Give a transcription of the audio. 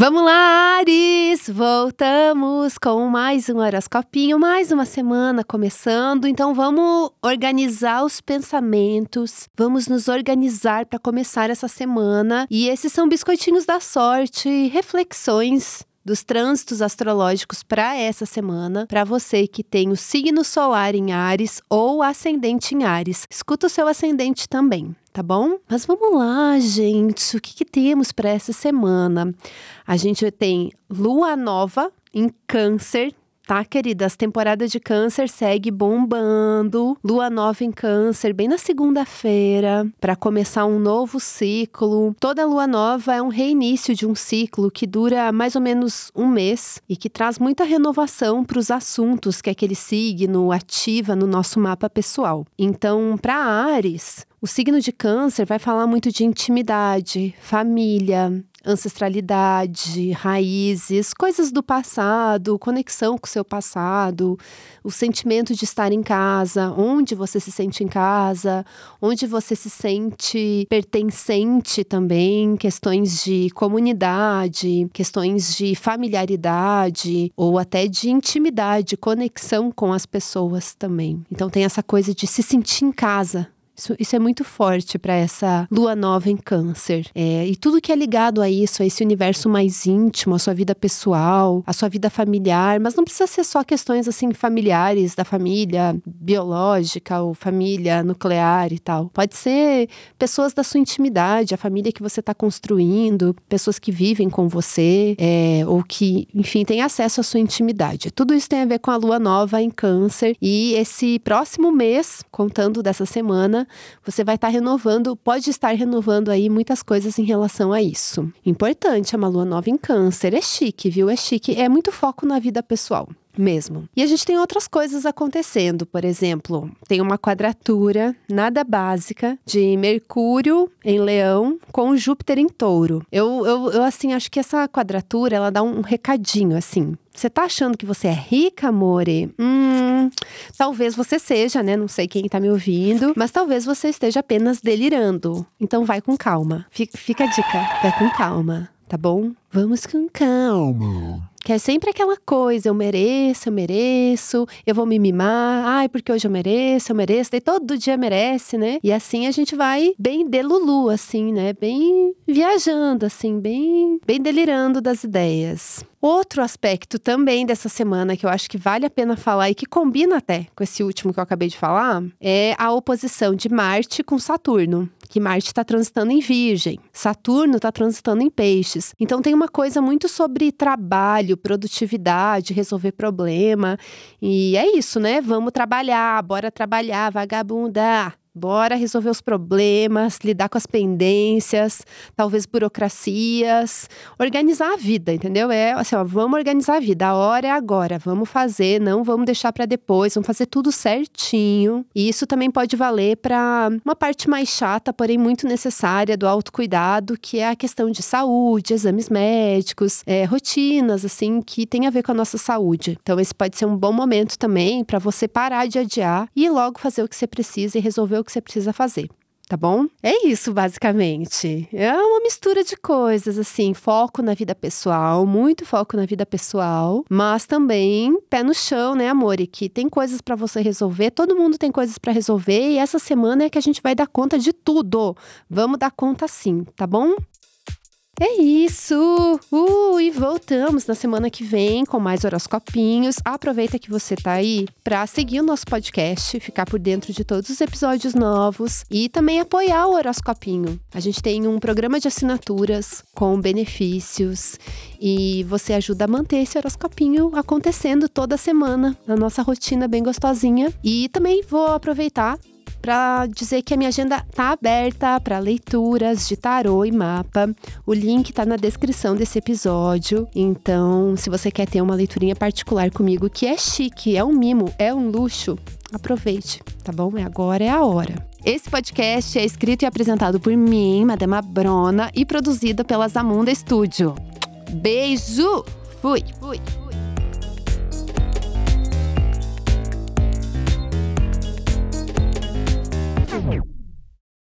Vamos lá, Ares! Voltamos com mais um horoscopinho, mais uma semana começando. Então vamos organizar os pensamentos, vamos nos organizar para começar essa semana. E esses são biscoitinhos da sorte, reflexões dos trânsitos astrológicos para essa semana, para você que tem o signo solar em Ares ou ascendente em Ares. Escuta o seu ascendente também tá bom? Mas vamos lá, gente. O que, que temos para essa semana? A gente tem lua nova em Câncer, tá, queridas? Temporada de câncer segue bombando. Lua nova em câncer, bem na segunda-feira, para começar um novo ciclo. Toda lua nova é um reinício de um ciclo que dura mais ou menos um mês e que traz muita renovação para os assuntos que aquele signo ativa no nosso mapa pessoal. Então, para Ares, o signo de Câncer vai falar muito de intimidade, família, ancestralidade, raízes, coisas do passado, conexão com o seu passado, o sentimento de estar em casa, onde você se sente em casa, onde você se sente pertencente também, questões de comunidade, questões de familiaridade ou até de intimidade, conexão com as pessoas também. Então tem essa coisa de se sentir em casa isso, isso é muito forte para essa lua nova em Câncer. É, e tudo que é ligado a isso, a esse universo mais íntimo, a sua vida pessoal, a sua vida familiar, mas não precisa ser só questões assim familiares da família biológica ou família nuclear e tal. Pode ser pessoas da sua intimidade, a família que você está construindo, pessoas que vivem com você, é, ou que, enfim, têm acesso à sua intimidade. Tudo isso tem a ver com a lua nova em Câncer. E esse próximo mês, contando dessa semana, você vai estar tá renovando, pode estar renovando aí muitas coisas em relação a isso. Importante, é uma lua nova em câncer. É chique, viu? É chique. É muito foco na vida pessoal mesmo. E a gente tem outras coisas acontecendo, por exemplo, tem uma quadratura nada básica de Mercúrio em Leão com Júpiter em Touro. Eu, eu, eu assim, acho que essa quadratura, ela dá um recadinho, assim. Você tá achando que você é rica, amore? Hum, talvez você seja, né? Não sei quem tá me ouvindo, mas talvez você esteja apenas delirando. Então vai com calma. Fica, fica a dica, vai com calma, tá bom? Vamos com calma. Que é sempre aquela coisa, eu mereço, eu mereço, eu vou me mimar, ai, porque hoje eu mereço, eu mereço, daí todo dia merece, né? E assim a gente vai bem delulu, assim, né? Bem viajando, assim, bem, bem delirando das ideias. Outro aspecto também dessa semana que eu acho que vale a pena falar e que combina até com esse último que eu acabei de falar é a oposição de Marte com Saturno que Marte está transitando em Virgem, Saturno está transitando em Peixes. Então tem uma coisa muito sobre trabalho, produtividade, resolver problema. E é isso, né? Vamos trabalhar, bora trabalhar, vagabunda. Bora resolver os problemas, lidar com as pendências, talvez burocracias, organizar a vida, entendeu? É assim, ó, vamos organizar a vida. A hora é agora, vamos fazer, não vamos deixar para depois, vamos fazer tudo certinho. E isso também pode valer para uma parte mais chata, porém muito necessária do autocuidado, que é a questão de saúde, exames médicos, é, rotinas assim que tem a ver com a nossa saúde. Então esse pode ser um bom momento também para você parar de adiar e logo fazer o que você precisa e resolver o que você precisa fazer tá bom? É isso, basicamente. É uma mistura de coisas, assim, foco na vida pessoal, muito foco na vida pessoal, mas também pé no chão, né, amor? E que tem coisas para você resolver, todo mundo tem coisas para resolver e essa semana é que a gente vai dar conta de tudo. Vamos dar conta sim, tá bom? É isso! Uh, e voltamos na semana que vem com mais horoscopinhos. Aproveita que você tá aí para seguir o nosso podcast, ficar por dentro de todos os episódios novos e também apoiar o horoscopinho. A gente tem um programa de assinaturas com benefícios e você ajuda a manter esse horoscopinho acontecendo toda semana na nossa rotina bem gostosinha. E também vou aproveitar para dizer que a minha agenda tá aberta para leituras de tarô e mapa. O link tá na descrição desse episódio. Então, se você quer ter uma leiturinha particular comigo, que é chique, é um mimo, é um luxo, aproveite, tá bom? É agora é a hora. Esse podcast é escrito e apresentado por mim, Madama Brona, e produzido pela Zamunda Studio. Beijo! Fui! Fui!